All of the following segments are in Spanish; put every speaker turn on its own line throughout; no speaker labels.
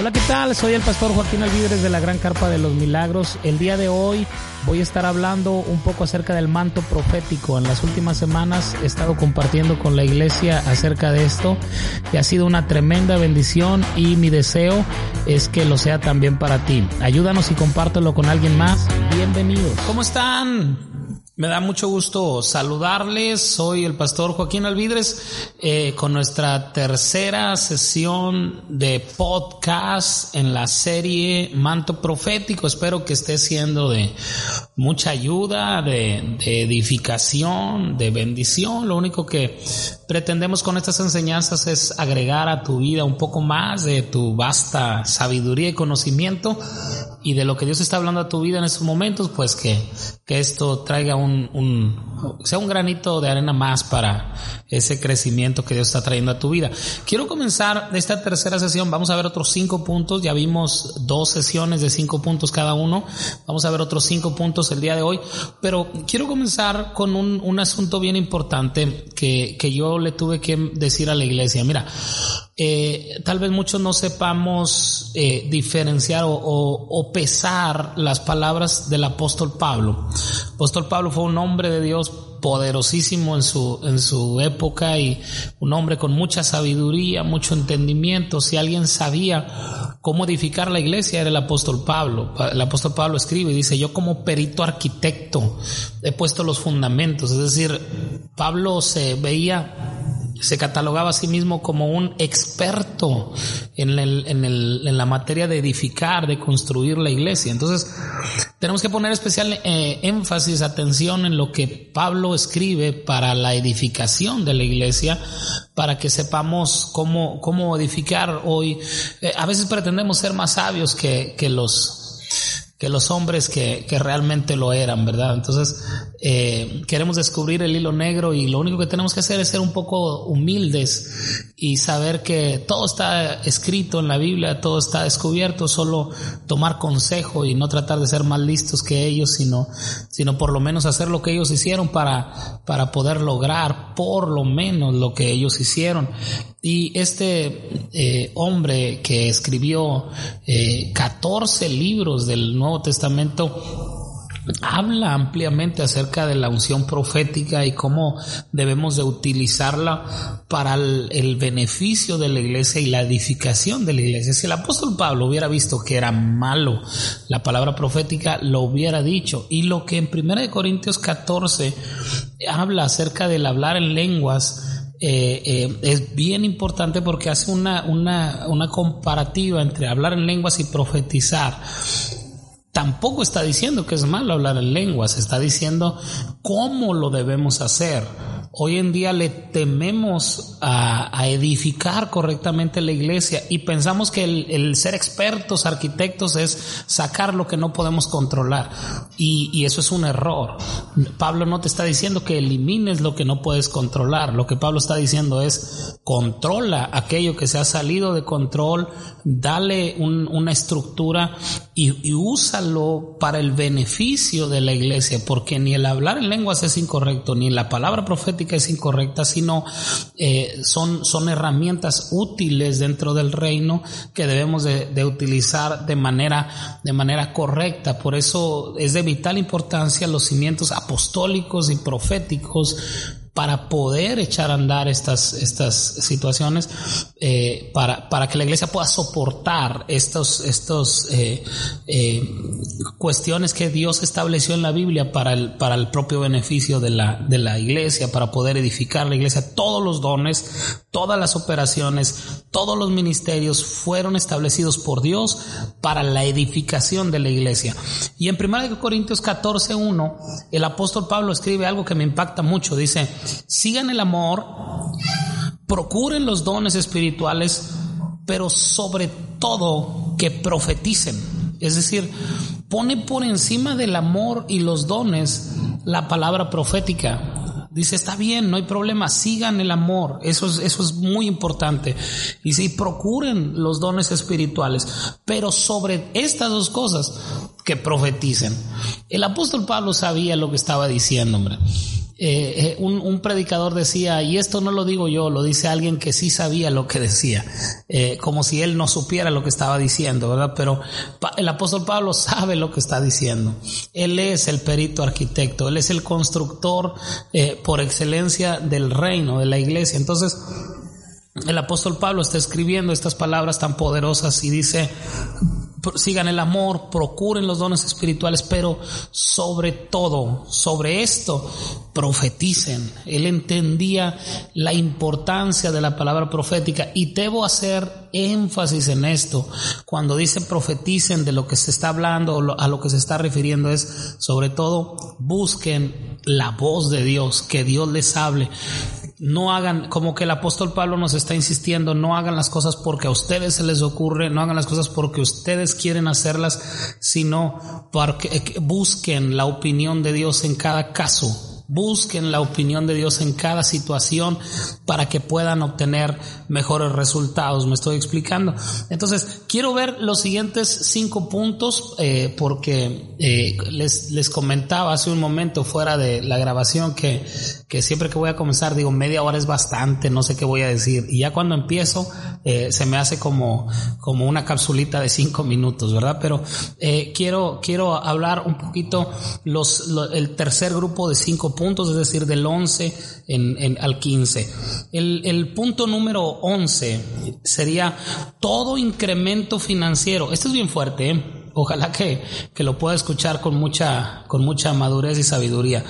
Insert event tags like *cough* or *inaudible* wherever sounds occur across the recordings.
Hola, ¿qué tal? Soy el pastor Joaquín Alvidres de la Gran Carpa de los Milagros. El día de hoy voy a estar hablando un poco acerca del manto profético. En las últimas semanas he estado compartiendo con la iglesia acerca de esto y ha sido una tremenda bendición y mi deseo es que lo sea también para ti. Ayúdanos y compártelo con alguien más. Bienvenidos. ¿Cómo están? Me da mucho gusto saludarles. Soy el pastor Joaquín Alvidres eh, con nuestra tercera sesión de podcast en la serie Manto Profético. Espero que esté siendo de mucha ayuda, de, de edificación, de bendición. Lo único que pretendemos con estas enseñanzas es agregar a tu vida un poco más de tu vasta sabiduría y conocimiento y de lo que Dios está hablando a tu vida en estos momentos, pues que, que esto traiga un un, sea un granito de arena más para ese crecimiento que Dios está trayendo a tu vida. Quiero comenzar esta tercera sesión. Vamos a ver otros cinco puntos. Ya vimos dos sesiones de cinco puntos cada uno. Vamos a ver otros cinco puntos el día de hoy. Pero quiero comenzar con un, un asunto bien importante que, que yo le tuve que decir a la iglesia. Mira, eh, tal vez muchos no sepamos eh, diferenciar o, o, pesar las palabras del apóstol Pablo. Apóstol Pablo fue un hombre de Dios poderosísimo en su, en su época y un hombre con mucha sabiduría, mucho entendimiento. Si alguien sabía cómo edificar la iglesia era el apóstol Pablo. El apóstol Pablo escribe y dice, yo como perito arquitecto he puesto los fundamentos. Es decir, Pablo se veía se catalogaba a sí mismo como un experto en, el, en, el, en, la materia de edificar, de construir la iglesia. Entonces, tenemos que poner especial eh, énfasis, atención en lo que Pablo escribe para la edificación de la iglesia, para que sepamos cómo, cómo edificar hoy. Eh, a veces pretendemos ser más sabios que, que los que los hombres que, que realmente lo eran, ¿verdad? Entonces, eh, queremos descubrir el hilo negro y lo único que tenemos que hacer es ser un poco humildes y saber que todo está escrito en la Biblia, todo está descubierto, solo tomar consejo y no tratar de ser más listos que ellos, sino, sino por lo menos hacer lo que ellos hicieron para, para poder lograr por lo menos lo que ellos hicieron. Y este eh, hombre que escribió eh, 14 libros del Nuevo Testamento, habla ampliamente acerca de la unción profética y cómo debemos de utilizarla para el, beneficio de la iglesia y la edificación de la iglesia. Si el apóstol Pablo hubiera visto que era malo la palabra profética, lo hubiera dicho. Y lo que en 1 Corintios 14 habla acerca del hablar en lenguas, eh, eh, es bien importante porque hace una, una, una comparativa entre hablar en lenguas y profetizar tampoco está diciendo que es malo hablar en lenguas, está diciendo cómo lo debemos hacer. Hoy en día le tememos a, edificar correctamente la iglesia y pensamos que el, ser expertos, arquitectos, es sacar lo que no podemos controlar. Y, y, eso es un error. Pablo no te está diciendo que elimines lo que no puedes controlar. Lo que Pablo está diciendo es controla aquello que se ha salido de control, dale una estructura y, y úsalo para el beneficio de la iglesia, porque ni el hablar en lenguas es incorrecto, ni la palabra profética es incorrecta, sino eh, son, son herramientas útiles dentro del reino que debemos de, utilizar de manera, de manera correcta. Por eso es de vital importancia los cimientos apostólicos y proféticos para poder echar a andar estas, estas situaciones, eh, para, para, que la iglesia pueda soportar estos, estos eh, eh, cuestiones que Dios estableció en la Biblia para el, para el propio beneficio de la, de la iglesia, para poder edificar la iglesia. Todos los dones, todas las operaciones, todos los ministerios fueron establecidos por Dios para la edificación de la iglesia. Y en 1 Corintios 14, 1, el apóstol Pablo escribe algo que me impacta mucho. Dice, sigan el amor, procuren los dones espirituales, pero sobre todo que profeticen. Es decir, pone por encima del amor y los dones la palabra profética. Dice, está bien, no hay problema, sigan el amor, eso es, eso es muy importante. Y procuren los dones espirituales, pero sobre estas dos cosas, que profeticen. El apóstol Pablo sabía lo que estaba diciendo, hombre. Eh, un, un, predicador decía, y esto no lo digo yo, lo dice alguien que sí sabía lo que decía, eh, como si él no supiera lo que estaba diciendo, ¿verdad? Pero el apóstol Pablo sabe lo que está diciendo. Él es el perito arquitecto, él es el constructor eh, por excelencia del reino, de la iglesia. Entonces, el apóstol Pablo está escribiendo estas palabras tan poderosas y dice, sigan el amor, procuren los dones espirituales, pero sobre todo, sobre esto, profeticen. Él entendía la importancia de la palabra profética y debo hacer énfasis en esto. Cuando dice profeticen de lo que se está hablando, a lo que se está refiriendo es, sobre todo, busquen la voz de Dios, que Dios les hable no hagan, como que el apóstol Pablo nos está insistiendo, no hagan las cosas porque a ustedes se les ocurre, no hagan las cosas porque ustedes quieren hacerlas, sino porque busquen la opinión de Dios en cada caso Busquen la opinión de Dios en cada situación para que puedan obtener mejores resultados. Me estoy explicando. Entonces, quiero ver los siguientes cinco puntos eh, porque eh, les, les comentaba hace un momento fuera de la grabación que, que siempre que voy a comenzar digo media hora es bastante, no sé qué voy a decir. Y ya cuando empiezo eh, se me hace como, como una capsulita de cinco minutos, ¿verdad? Pero quiero, quiero hablar un poquito los, el tercer grupo de cinco puntos, es decir, del 11 en, al 15. El, el punto número 11 sería todo incremento financiero. Esto es bien fuerte, ¿eh? Ojalá que, que, lo pueda escuchar con mucha, con mucha madurez y sabiduría.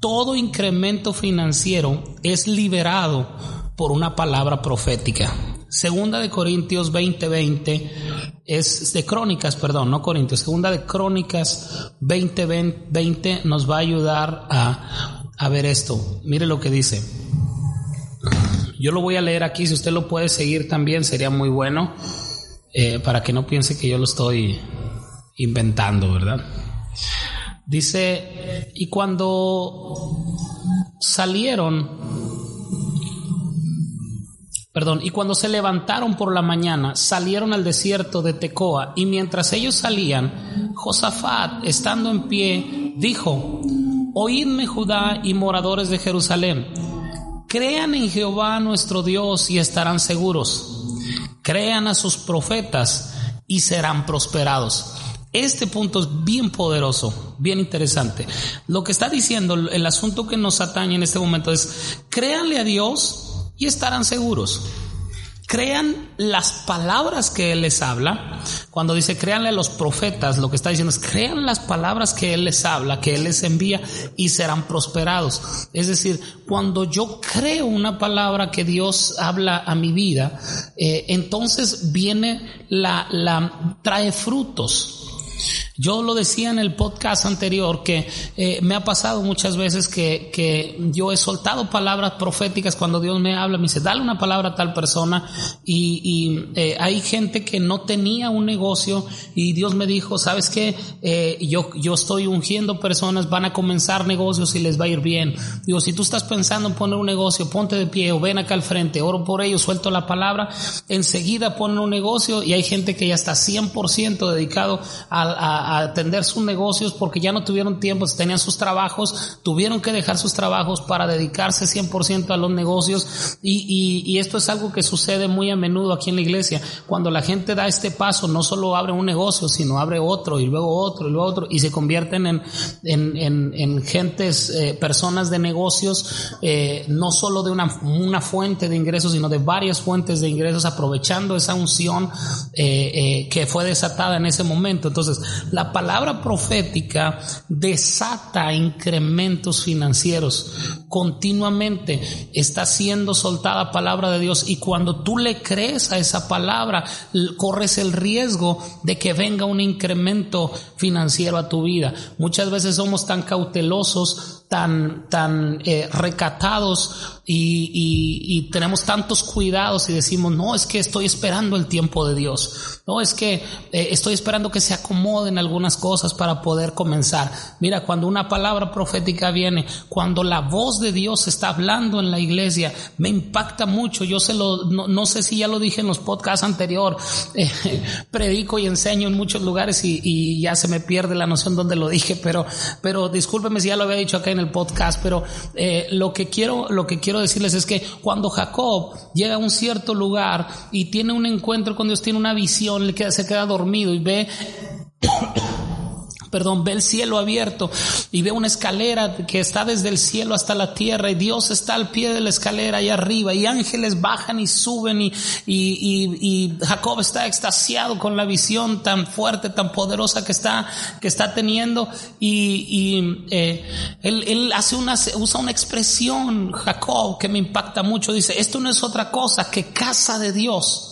Todo incremento financiero es liberado por una palabra profética. Segunda de Corintios 20:20 es de Crónicas, perdón, no Corintios. Segunda de Crónicas 20:20 nos va a ayudar a a ver esto. Mire lo que dice. Yo lo voy a leer aquí, si usted lo puede seguir también sería muy bueno, eh, para que no piense que yo lo estoy inventando, ¿verdad? Dice, y cuando salieron, perdón, y cuando se levantaron por la mañana, salieron al desierto de Tecoa, y mientras ellos salían, Josafat, estando en pie, dijo, Oídme Judá y moradores de Jerusalén, crean en Jehová nuestro Dios y estarán seguros. Crean a sus profetas y serán prosperados. Este punto es bien poderoso, bien interesante. Lo que está diciendo el asunto que nos atañe en este momento es, créanle a Dios y estarán seguros crean las palabras que Él les habla. Cuando dice créanle a los profetas, lo que está diciendo es crean las palabras que Él les habla, que Él les envía y serán prosperados. Es decir, cuando yo creo una palabra que Dios habla a mi vida, eh, entonces viene la, la, trae frutos. Yo lo decía en el podcast anterior que eh, me ha pasado muchas veces que, que, yo he soltado palabras proféticas cuando Dios me habla, me dice, dale una palabra a tal persona y, y eh, hay gente que no tenía un negocio y Dios me dijo, ¿sabes qué? Eh, yo, yo estoy ungiendo personas, van a comenzar negocios y les va a ir bien. Digo, si tú estás pensando en poner un negocio, ponte de pie o ven acá al frente, oro por ellos, suelto la palabra, enseguida ponen un negocio y hay gente que ya está 100% dedicado a a, atender sus negocios porque ya no tuvieron tiempo, tenían sus trabajos, tuvieron que dejar sus trabajos para dedicarse 100% a los negocios y, esto es algo que sucede muy a menudo aquí en la iglesia. Cuando la gente da este paso, no solo abre un negocio, sino abre otro y luego otro y luego otro y se convierten en, en, en, en gentes, eh, personas de negocios, eh, no solo de una, una fuente de ingresos, sino de varias fuentes de ingresos, aprovechando esa unción eh, que fue desatada en ese momento. Entonces, palabra profética desata incrementos financieros. Continuamente está siendo soltada palabra de Dios y cuando tú le crees a esa palabra, corres el riesgo de que venga un incremento financiero a tu vida. Muchas veces somos tan cautelosos, tan, tan eh, recatados y, tenemos tantos cuidados y decimos, no, es que estoy esperando el tiempo de Dios. No, es que eh, estoy esperando que se acomoden algunas cosas para poder comenzar. Mira, cuando una palabra profética viene, cuando la voz de Dios está hablando en la iglesia, me impacta mucho. Yo se lo, no, sé si ya lo dije en los podcasts anterior, *laughs* eh, predico y enseño en muchos lugares y, ya se me pierde la noción donde lo dije, pero, pero discúlpeme si ya lo había dicho acá en el podcast, pero eh, lo que quiero, lo que quiero decirles es que cuando Jacob llega a un cierto lugar y tiene un encuentro con Dios, tiene una visión, se queda dormido y ve perdón, ve el cielo abierto y ve una escalera que está desde el cielo hasta la tierra y Dios está al pie de la escalera ahí arriba y ángeles bajan y suben y, y, Jacob está extasiado con la visión tan fuerte, tan poderosa que está, que está teniendo y, eh, él, él, hace una, usa una expresión, Jacob, que me impacta mucho, dice, esto no es otra cosa que casa de Dios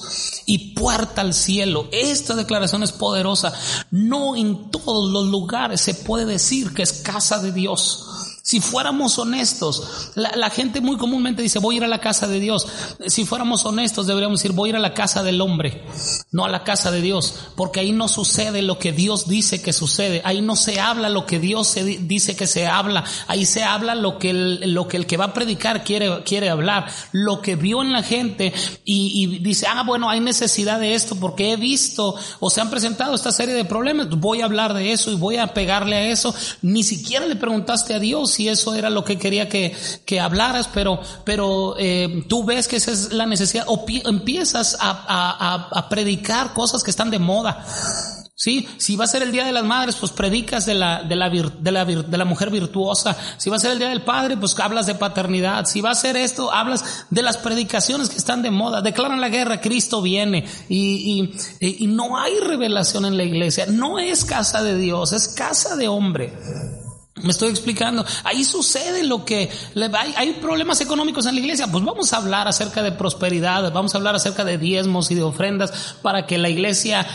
y puerta al cielo. Esta declaración es poderosa. No en todos los lugares se puede decir que es casa de Dios. Si fuéramos honestos, la, gente muy comúnmente dice voy a ir a la casa de Dios. Si fuéramos honestos deberíamos decir voy a ir a la casa del hombre, no a la casa de Dios, porque ahí no sucede lo que Dios dice que sucede, ahí no se habla lo que Dios dice que se habla, ahí se habla lo que el, que va a predicar quiere, quiere hablar, lo que vio en la gente y, y dice, ah bueno, hay necesidad de esto porque he visto o se han presentado esta serie de problemas, voy a hablar de eso y voy a pegarle a eso, ni siquiera le preguntaste a Dios si eso era lo que quería que, que hablaras, pero, pero eh, tú ves que esa es la necesidad o empiezas a, a, a predicar cosas que están de moda. Sí, si va a ser el Día de las Madres, pues predicas de la, de la, de la, mujer virtuosa. Si va a ser el Día del Padre, pues hablas de paternidad. Si va a ser esto, hablas de las predicaciones que están de moda. Declaran la guerra, Cristo viene. Y, y no hay revelación en la iglesia. No es casa de Dios, es casa de hombre. Me estoy explicando. Ahí sucede lo que hay, hay, problemas económicos en la iglesia. Pues vamos a hablar acerca de prosperidad, vamos a hablar acerca de diezmos y de ofrendas para que la iglesia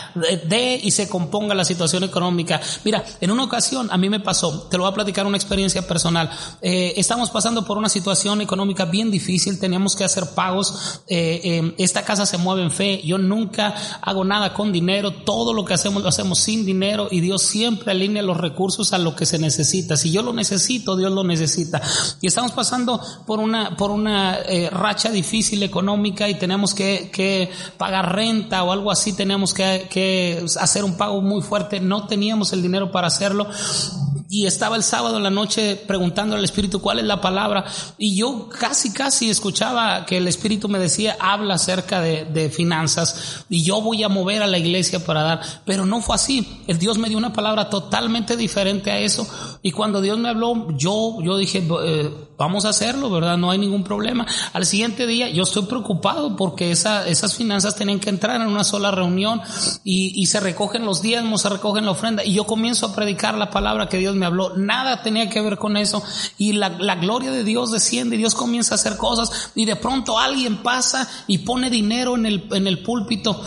dé y se componga la situación económica. Mira, en una ocasión a mí me pasó, te lo voy a platicar una experiencia personal. Eh, estamos pasando por una situación económica bien difícil, teníamos que hacer pagos. Eh, eh, esta casa se mueve en fe. Yo nunca hago nada con dinero. Todo lo que hacemos lo hacemos sin dinero y Dios siempre alinea los recursos a lo que se necesita. Si yo lo necesito, Dios lo necesita. Y estamos pasando por una, por una eh, racha difícil económica y tenemos que, que, pagar renta o algo así, tenemos que, que hacer un pago muy fuerte. No teníamos el dinero para hacerlo y estaba el sábado en la noche preguntando al Espíritu cuál es la palabra y yo casi casi escuchaba que el Espíritu me decía habla acerca de, de, finanzas y yo voy a mover a la iglesia para dar, pero no fue así, el Dios me dio una palabra totalmente diferente a eso. Y cuando Dios me habló yo, yo dije vamos a hacerlo, ¿verdad? No hay ningún problema. Al siguiente día yo estoy preocupado porque esa, esas finanzas tenían que entrar en una sola reunión y, y se recogen los diezmos, se recogen la ofrenda y yo comienzo a predicar la palabra que Dios me habló, nada tenía que ver con eso. Y la, gloria de Dios desciende y Dios comienza a hacer cosas y de pronto alguien pasa y pone dinero en el, en el púlpito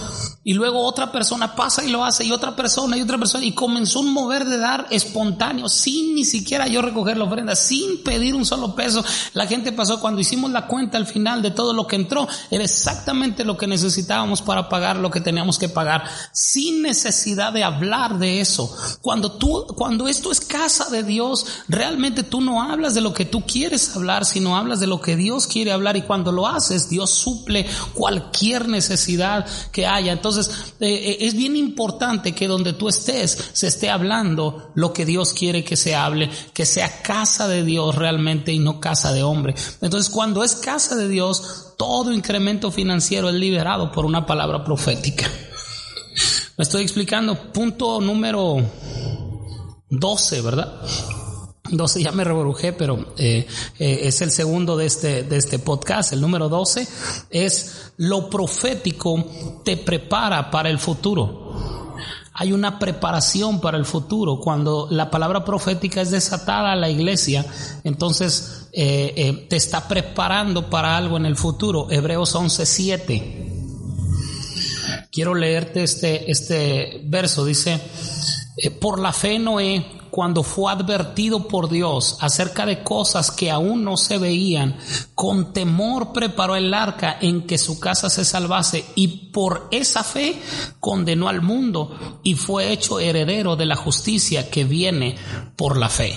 y luego otra persona pasa y lo hace y otra persona y otra persona y comenzó un mover de dar espontáneo sin ni siquiera yo recoger la ofrenda, sin pedir un solo peso. La gente pasó cuando hicimos la cuenta al final de todo lo que entró, era exactamente lo que necesitábamos para pagar lo que teníamos que pagar, sin necesidad de hablar de eso. Cuando tú, cuando esto es casa de Dios, realmente tú no hablas de lo que tú quieres hablar, sino hablas de lo que Dios quiere hablar y cuando lo haces, Dios suple cualquier necesidad que haya. Entonces, eh, eh, es bien importante que donde tú estés se esté hablando lo que Dios quiere que se hable, que sea casa de Dios realmente y no casa de hombre. Entonces, cuando es casa de Dios, todo incremento financiero es liberado por una palabra profética. Me estoy explicando. Punto número 12, ¿verdad? 12, ya me rebrujé, pero eh, eh, es el segundo de este, de este podcast. El número 12 es lo profético te prepara para el futuro. Hay una preparación para el futuro. Cuando la palabra profética es desatada a la iglesia, entonces eh, te está preparando para algo en el futuro. Hebreos 11:7. Quiero leerte este, este verso. Dice, eh, por la fe Noé, cuando fue advertido por Dios acerca de cosas que aún no se veían, con temor preparó el arca en que su casa se salvase y por esa fe condenó al mundo y fue hecho heredero de la justicia que viene por la fe.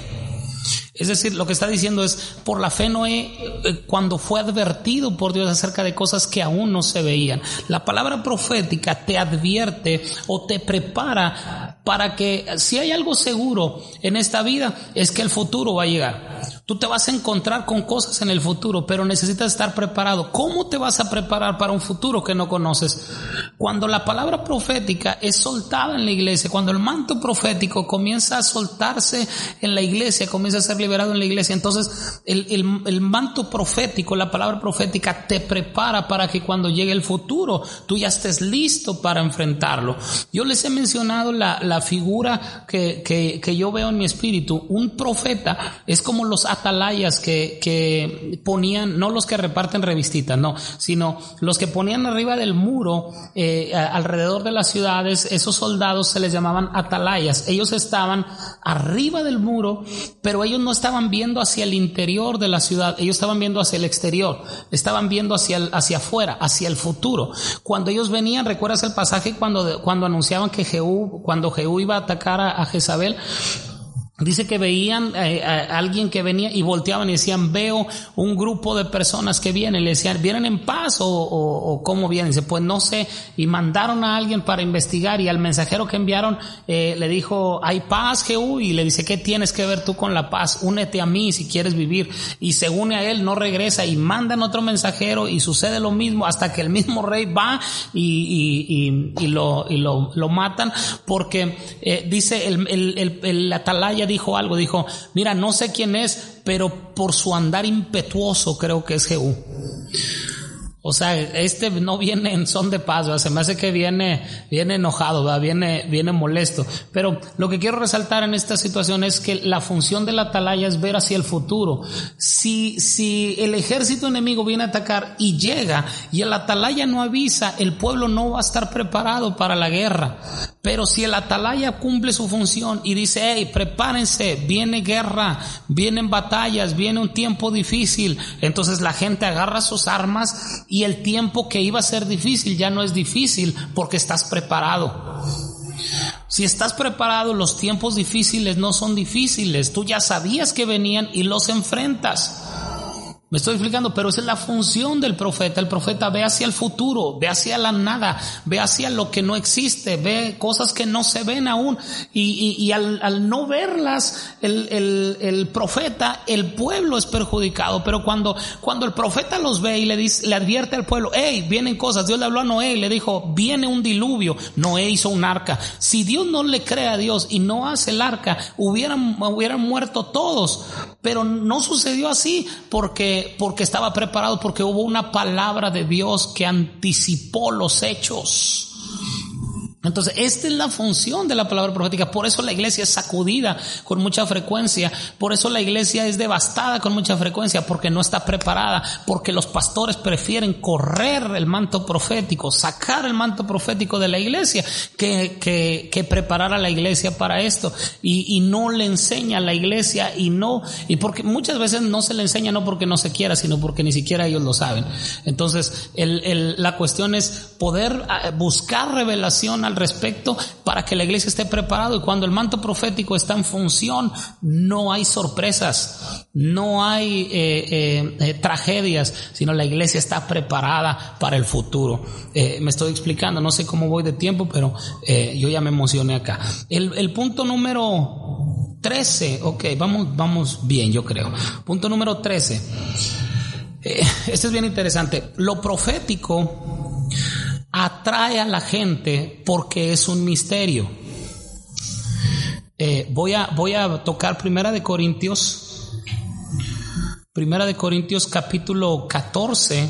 Es decir, lo que está diciendo es, por la fe Noé, eh, cuando fue advertido por Dios acerca de cosas que aún no se veían, la palabra profética te advierte o te prepara para que si hay algo seguro en esta vida es que el futuro va a llegar. Tú te vas a encontrar con cosas en el futuro, pero necesitas estar preparado. ¿Cómo te vas a preparar para un futuro que no conoces? Cuando la palabra profética es soltada en la iglesia, cuando el manto profético comienza a soltarse en la iglesia, comienza a ser liberado en la iglesia, entonces el, el, manto profético, la palabra profética te prepara para que cuando llegue el futuro tú ya estés listo para enfrentarlo. Yo les he mencionado la, la figura que, que, que yo veo en mi espíritu. Un profeta es como los atalayas que, que ponían, no los que reparten revistitas, no, sino los que ponían arriba del muro, eh, alrededor de las ciudades, esos soldados se les llamaban atalayas. Ellos estaban arriba del muro, pero ellos no estaban viendo hacia el interior de la ciudad, ellos estaban viendo hacia el exterior, estaban viendo hacia, el, hacia afuera, hacia el futuro. Cuando ellos venían, ¿recuerdas el pasaje cuando, cuando anunciaban que Jehú, cuando Jehú iba a atacar a, a Jezabel? Dice que veían eh, a alguien que venía y volteaban y decían, veo un grupo de personas que vienen. Le decían, ¿vienen en paz o, o, cómo vienen? Dice, pues no sé. Y mandaron a alguien para investigar y al mensajero que enviaron eh, le dijo, hay paz, Jehú. Y le dice, ¿qué tienes que ver tú con la paz? Únete a mí si quieres vivir. Y se une a él, no regresa y mandan otro mensajero y sucede lo mismo hasta que el mismo rey va y, y, y, lo, y lo, lo, matan porque eh, dice el, el, el atalaya dijo algo, dijo, mira, no sé quién es, pero por su andar impetuoso creo que es Jehú. O sea, este no viene en son de paz, se me hace que viene, viene enojado. Viene, viene molesto. Pero lo que quiero resaltar en esta situación es que la función de la atalaya es ver hacia el futuro. Si, si el ejército enemigo viene a atacar y llega y el atalaya no avisa, el pueblo no va a estar preparado para la guerra. Pero si el atalaya cumple su función y dice, hey, prepárense, viene guerra, vienen batallas, viene un tiempo difícil, entonces la gente agarra sus armas el tiempo que iba a ser difícil ya no es difícil porque estás preparado. Si estás preparado, los tiempos difíciles no son difíciles. Tú ya sabías que venían y los enfrentas. Me estoy explicando, pero esa es la función del profeta. El profeta ve hacia el futuro, ve hacia la nada, ve hacia lo que no existe, ve cosas que no se ven aún. Y, al, no verlas, el, profeta, el pueblo es perjudicado. Pero cuando, cuando el profeta los ve y le dice, le advierte al pueblo, hey, vienen cosas. Dios le habló a Noé y le dijo, viene un diluvio. Noé hizo un arca. Si Dios no le cree a Dios y no hace el arca, hubieran, hubieran muerto todos. Pero no sucedió así porque porque, estaba preparado, porque hubo una palabra de Dios que anticipó los hechos. Entonces, esta es la función de la palabra profética. Por eso la iglesia es sacudida con mucha frecuencia. Por eso la iglesia es devastada con mucha frecuencia, porque no está preparada, porque los pastores prefieren correr el manto profético, sacar el manto profético de la iglesia, que, que, que preparar a la iglesia para esto. Y, y, no le enseña a la iglesia y no, y porque muchas veces no se le enseña no porque no se quiera, sino porque ni siquiera ellos lo saben. Entonces, el, el, la cuestión es poder ah, buscar revelación al respecto para que la iglesia esté preparado y cuando el manto profético está en función no hay sorpresas, no hay eh, eh, eh, tragedias, sino la iglesia está preparada para el futuro. me estoy explicando, no sé cómo voy de tiempo, pero yo ya me emocioné acá. El, el punto número 13, ok, vamos, vamos bien, yo creo. Punto número 13. este es bien interesante. Lo profético atrae a la gente porque es un misterio. Eh, voy, a, voy a tocar Primera de Corintios, Primera de Corintios capítulo 14,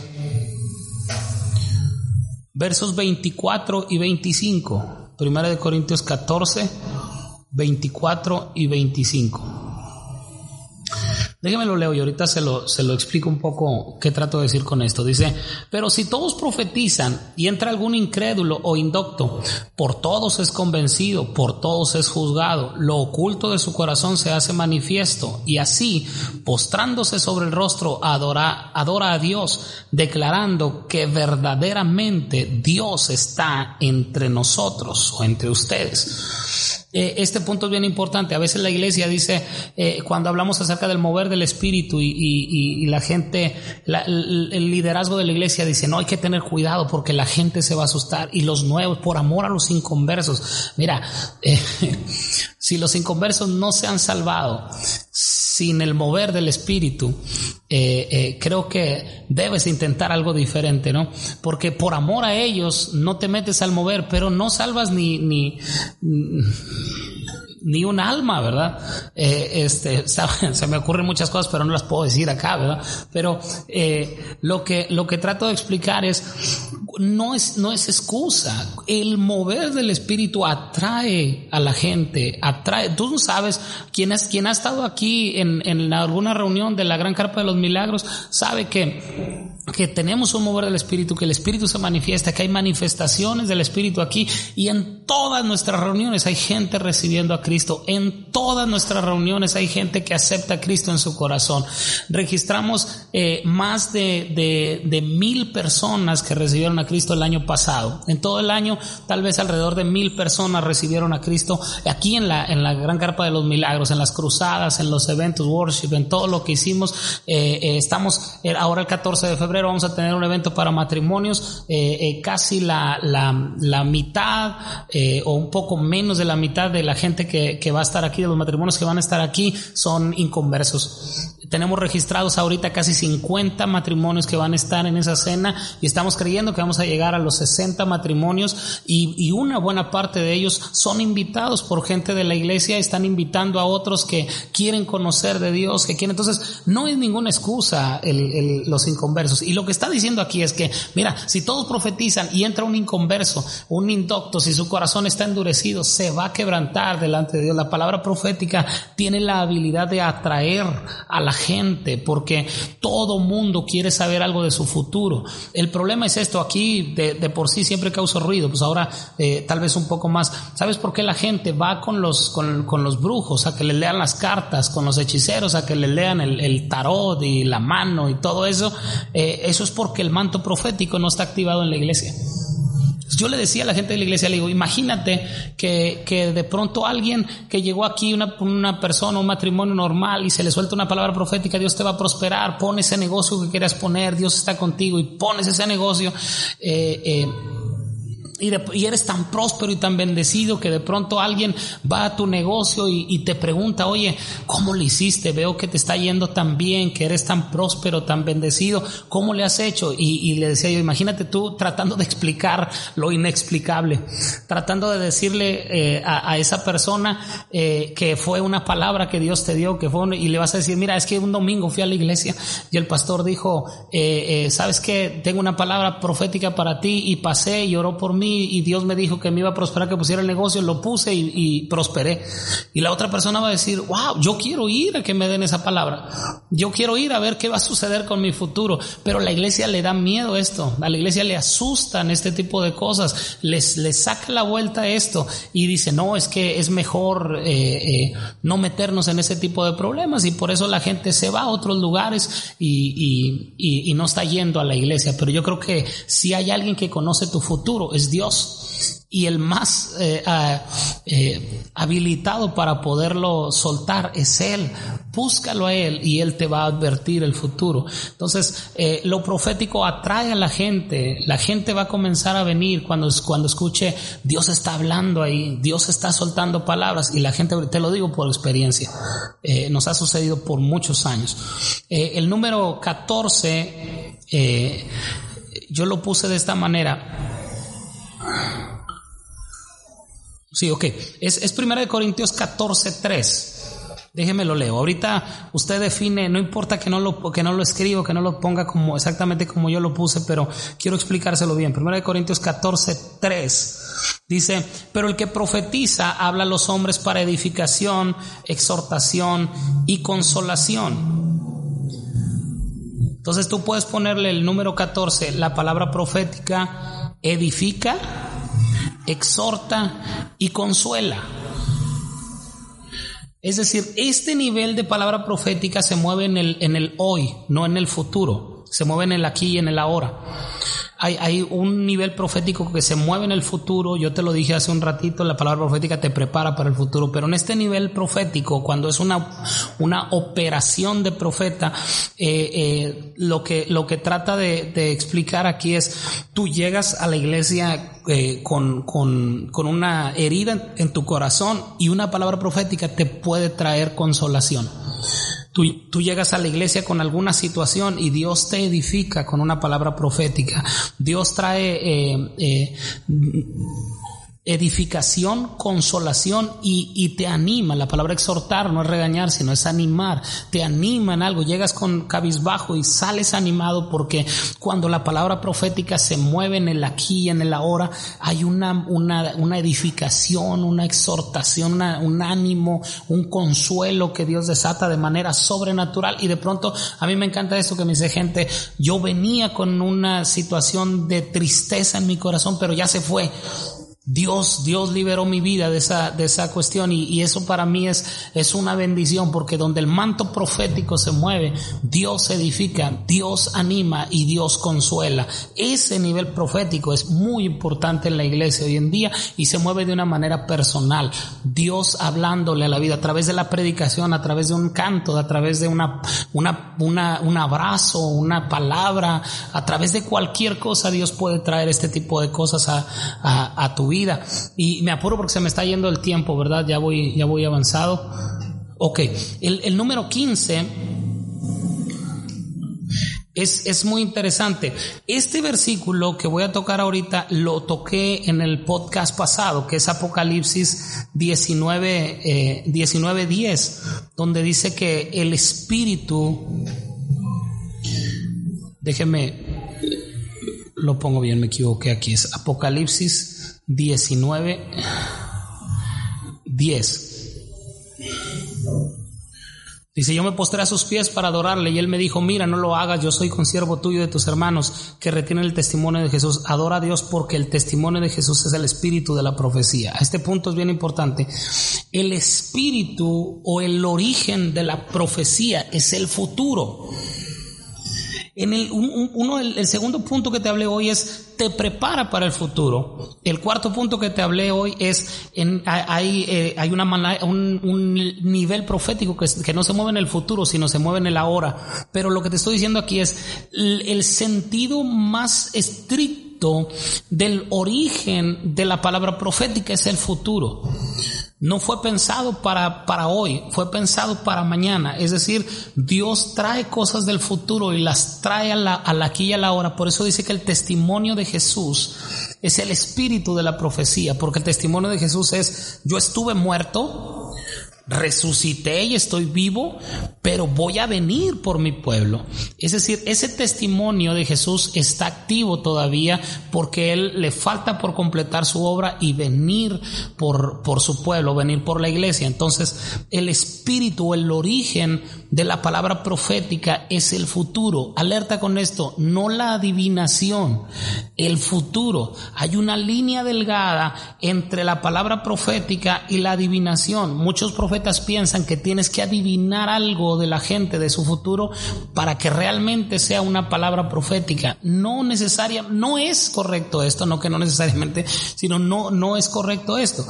versos 24 y 25. Primera de Corintios 14, 24 y 25. Déjeme lo leo y ahorita se lo, se lo explico un poco qué trato de decir con esto. Dice, pero si todos profetizan y entra algún incrédulo o indocto, por todos es convencido, por todos es juzgado, lo oculto de su corazón se hace manifiesto y así, postrándose sobre el rostro, adora, adora a Dios, declarando que verdaderamente Dios está entre nosotros o entre ustedes. Eh, este punto es bien importante. A veces la iglesia dice, eh, cuando hablamos acerca del mover del espíritu y, la gente, el liderazgo de la iglesia dice, no hay que tener cuidado porque la gente se va a asustar y los nuevos, por amor a los inconversos. Mira, eh, si los inconversos no se han salvado, sin el mover del Espíritu, eh, eh, creo que debes intentar algo diferente, ¿no? Porque por amor a ellos no te metes al mover, pero no salvas ni, ni, ni un alma, ¿verdad? Eh, este, *laughs* se me ocurren muchas cosas, pero no las puedo decir acá, ¿verdad? Pero eh, lo, que, lo que trato de explicar es, no es, no es excusa. El mover del Espíritu atrae a la gente, atrae. Tú sabes, quien, es, quien ha estado aquí en, en alguna reunión de la Gran Carpa de los Milagros, sabe que que tenemos un mover del Espíritu, que el Espíritu se manifiesta, que hay manifestaciones del Espíritu aquí y en todas nuestras reuniones hay gente recibiendo a Cristo, en todas nuestras reuniones hay gente que acepta a Cristo en su corazón. Registramos eh, más de, de, mil personas que recibieron a Cristo el año pasado. En todo el año tal vez alrededor de mil personas recibieron a Cristo aquí en la, en la Gran Carpa de los Milagros, en las cruzadas, en los eventos worship, en todo lo que hicimos. Eh, eh, estamos ahora el 14 de febrero vamos a tener un evento para matrimonios, eh, eh, casi la, la, mitad eh, o un poco menos de la mitad de la gente que, que va a estar aquí, de los matrimonios que van a estar aquí, son inconversos. Tenemos registrados ahorita casi 50 matrimonios que van a estar en esa cena y estamos creyendo que vamos a llegar a los 60 matrimonios y, y, una buena parte de ellos son invitados por gente de la iglesia, están invitando a otros que quieren conocer de Dios, que quieren. Entonces, no es ninguna excusa el, los inconversos. Y lo que está diciendo aquí es que, mira, si todos profetizan y entra un inconverso, un indocto, si su corazón está endurecido, se va a quebrantar delante de Dios. La palabra profética tiene la habilidad de atraer a la gente porque todo mundo quiere saber algo de su futuro. El problema es esto, aquí de, por sí siempre causa ruido, pues ahora eh, tal vez un poco más. ¿Sabes por qué la gente va con los, con, los brujos a que le lean las cartas, con los hechiceros a que le lean el, tarot y la mano y todo eso? Eh, eso es porque el manto profético no está activado en la iglesia. Yo le decía a la gente de la iglesia, le digo, imagínate que, que de pronto alguien que llegó aquí, una, una, persona, un matrimonio normal, y se le suelta una palabra profética, Dios te va a prosperar, pon ese negocio que quieras poner, Dios está contigo, y pones ese negocio. Eh, eh, y, eres tan próspero y tan bendecido que de pronto alguien va a tu negocio y, te pregunta, oye, ¿cómo le hiciste? Veo que te está yendo tan bien, que eres tan próspero, tan bendecido, ¿cómo le has hecho? Y, le decía yo, imagínate tú tratando de explicar lo inexplicable, tratando de decirle eh, a, esa persona eh, que fue una palabra que Dios te dio, que fue, y le vas a decir, mira, es que un domingo fui a la iglesia y el pastor dijo, eh, ¿sabes que Tengo una palabra profética para ti y pasé y oró por mí y Dios me dijo que me iba a prosperar, que pusiera el negocio, lo puse y, prosperé. Y la otra persona va a decir, wow, yo quiero ir a que me den esa palabra. Yo quiero ir a ver qué va a suceder con mi futuro. Pero la iglesia le da miedo esto. A la iglesia le asustan este tipo de cosas. Les, les saca la vuelta a esto y dice, no, es que es mejor eh, eh, no meternos en ese tipo de problemas. Y por eso la gente se va a otros lugares y, y, y no está yendo a la iglesia. Pero yo creo que si hay alguien que conoce tu futuro, es Dios Dios y el más eh, eh, habilitado para poderlo soltar es Él. Búscalo a Él y Él te va a advertir el futuro. Entonces, eh, lo profético atrae a la gente. La gente va a comenzar a venir cuando, cuando escuche Dios está hablando ahí, Dios está soltando palabras y la gente, te lo digo por experiencia, nos ha sucedido por muchos años. el número 14, yo lo puse de esta manera Sí, ok. Es, es 1 Corintios 14, 3. Déjeme lo leo. Ahorita usted define, no importa que no lo, que no lo escriba, que no lo ponga como exactamente como yo lo puse, pero quiero explicárselo bien. 1 Corintios 14, 3. Dice, pero el que profetiza habla a los hombres para edificación, exhortación y consolación. Entonces tú puedes ponerle el número 14, la palabra profética edifica, exhorta y consuela. Es decir, este nivel de palabra profética se mueve en el, en el hoy, no en el futuro. Se mueve en el aquí y en el ahora hay, un nivel profético que se mueve en el futuro. Yo te lo dije hace un ratito, la palabra profética te prepara para el futuro, pero en este nivel profético, cuando es una, una operación de profeta, eh, eh, lo, que, lo que trata de, explicar aquí es, tú llegas a la iglesia eh, con, con, con una herida en tu corazón y una palabra profética te puede traer consolación. Tú, llegas a la iglesia con alguna situación y Dios te edifica con una palabra profética. Dios trae eh, eh, edificación, consolación y, te anima. La palabra exhortar no es regañar, sino es animar. Te anima en algo. Llegas con cabizbajo y sales animado porque cuando la palabra profética se mueve en el aquí y en el ahora, hay una, una, una edificación, una exhortación, un ánimo, un consuelo que Dios desata de manera sobrenatural. Y de pronto, a mí me encanta esto que me dice gente, yo venía con una situación de tristeza en mi corazón, pero ya se fue Dios, Dios liberó mi vida de esa, de esa cuestión y, eso para mí es, es una bendición porque donde el manto profético se mueve, Dios edifica, Dios anima y Dios consuela. Ese nivel profético es muy importante en la iglesia hoy en día y se mueve de una manera personal. Dios hablándole a la vida a través de la predicación, a través de un canto, a través de una, una, una, un abrazo, una palabra, a través de cualquier cosa Dios puede traer este tipo de cosas a, a, a tu vida y me apuro porque se me está yendo el tiempo, ¿verdad? Ya voy, ya voy avanzado. Ok, el, número 15 es, es, muy interesante. Este versículo que voy a tocar ahorita lo toqué en el podcast pasado, que es Apocalipsis 19, 19 10, donde dice que el Espíritu, déjeme, lo pongo bien, me equivoqué aquí, es Apocalipsis 19, 10. Dice, yo me postré a sus pies para adorarle y él me dijo, mira, no lo hagas, yo soy consiervo tuyo de tus hermanos que retienen el testimonio de Jesús. Adora a Dios porque el testimonio de Jesús es el espíritu de la profecía. Este punto es bien importante. El espíritu o el origen de la profecía es el futuro. En el, uno, el, segundo punto que te hablé hoy es te prepara para el futuro. El cuarto punto que te hablé hoy es en, hay, eh, hay una un, un, nivel profético que, que, no se mueve en el futuro, sino se mueve en el ahora. Pero lo que te estoy diciendo aquí es el sentido más estricto del origen de la palabra profética es el futuro no fue pensado para, para hoy, fue pensado para mañana. Es decir, Dios trae cosas del futuro y las trae a la, a la aquí y a la hora. Por eso dice que el testimonio de Jesús es el espíritu de la profecía, porque el testimonio de Jesús es, yo estuve muerto, resucité y estoy vivo, pero voy a venir por mi pueblo. Es decir, ese testimonio de Jesús está activo todavía porque Él le falta por completar su obra y venir por, por su pueblo, venir por la iglesia. Entonces, el espíritu, el origen de la palabra profética es el futuro. Alerta con esto, no la adivinación, el futuro. Hay una línea delgada entre la palabra profética y la adivinación. Muchos profetas piensan que tienes que adivinar algo de la gente, de su futuro, para que realmente sea una palabra profética. No necesaria, no es correcto esto, no que no necesariamente, sino no, no es correcto esto.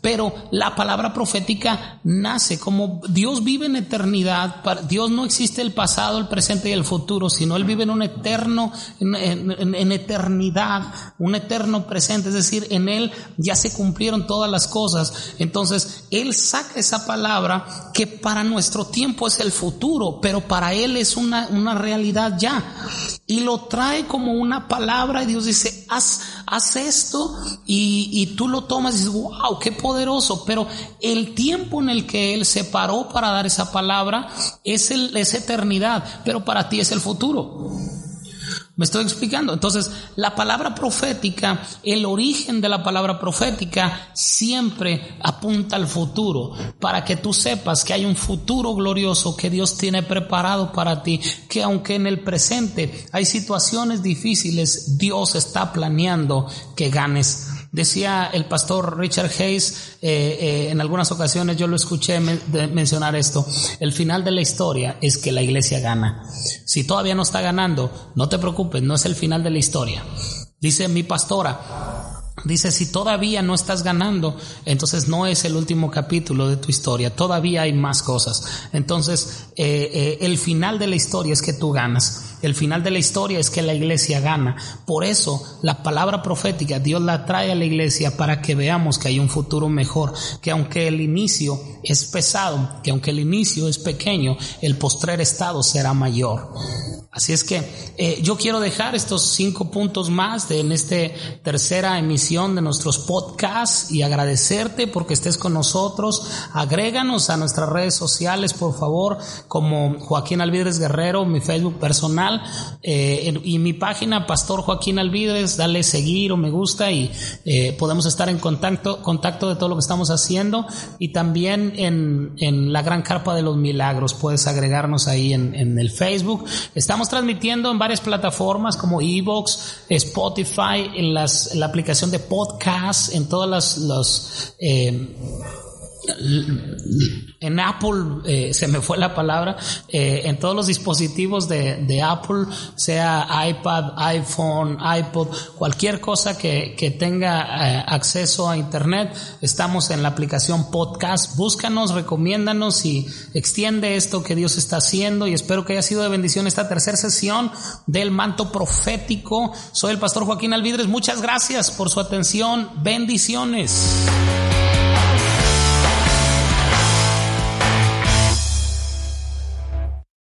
Pero la palabra profética nace como Dios vive en eternidad, Dios no existe el pasado, el presente y el futuro, sino Él vive en un eterno, en, eternidad, un eterno presente, es decir, en Él ya se cumplieron todas las cosas. Entonces, Él saca esa palabra que para nuestro tiempo es el futuro, pero para Él es una, una realidad ya. Y lo trae como una palabra y Dios dice, haz, haz esto y, y tú lo tomas y dices, wow, qué poderoso. Pero el tiempo en el que Él se paró para dar esa palabra es, el, es eternidad, pero para ti es el futuro. ¿Me estoy explicando? Entonces, la palabra profética, el origen de la palabra profética siempre apunta al futuro, para que tú sepas que hay un futuro glorioso que Dios tiene preparado para ti, que aunque en el presente hay situaciones difíciles, Dios está planeando que ganes Decía el pastor Richard Hayes, eh, eh, en algunas ocasiones yo lo escuché mencionar esto, el final de la historia es que la iglesia gana. Si todavía no está ganando, no te preocupes, no es el final de la historia. Dice mi pastora, Dice, si todavía no estás ganando, entonces no es el último capítulo de tu historia, todavía hay más cosas. Entonces, eh, eh, el final de la historia es que tú ganas. El final de la historia es que la iglesia gana. Por eso la palabra profética Dios la trae a la iglesia para que veamos que hay un futuro mejor, que aunque el inicio es pesado, que aunque el inicio es pequeño, el postrer estado será mayor. Así es que eh, yo quiero dejar estos cinco puntos más de, en esta tercera emisión de nuestros podcasts y agradecerte porque estés con nosotros. Agréganos a nuestras redes sociales, por favor, como Joaquín Alvidres Guerrero, mi Facebook personal eh, y mi página Pastor Joaquín Alvidres. Dale seguir o me gusta y eh, podemos estar en contacto, contacto de todo lo que estamos haciendo y también en, en la Gran Carpa de los Milagros. Puedes agregarnos ahí en, en el Facebook. Estamos transmitiendo en varias plataformas como Evox, Spotify, en, las, la aplicación de podcast, en todas las, los, eh, en Apple, eh, se me fue la palabra, eh, en todos los dispositivos de, Apple, sea iPad, iPhone, iPod, cualquier cosa que, tenga eh, acceso a Internet, estamos en la aplicación podcast. Búscanos, recomiéndanos y extiende esto que Dios está haciendo y espero que haya sido de bendición esta tercera sesión del manto profético. Soy el pastor Joaquín Alvidres. Muchas gracias por su atención. Bendiciones.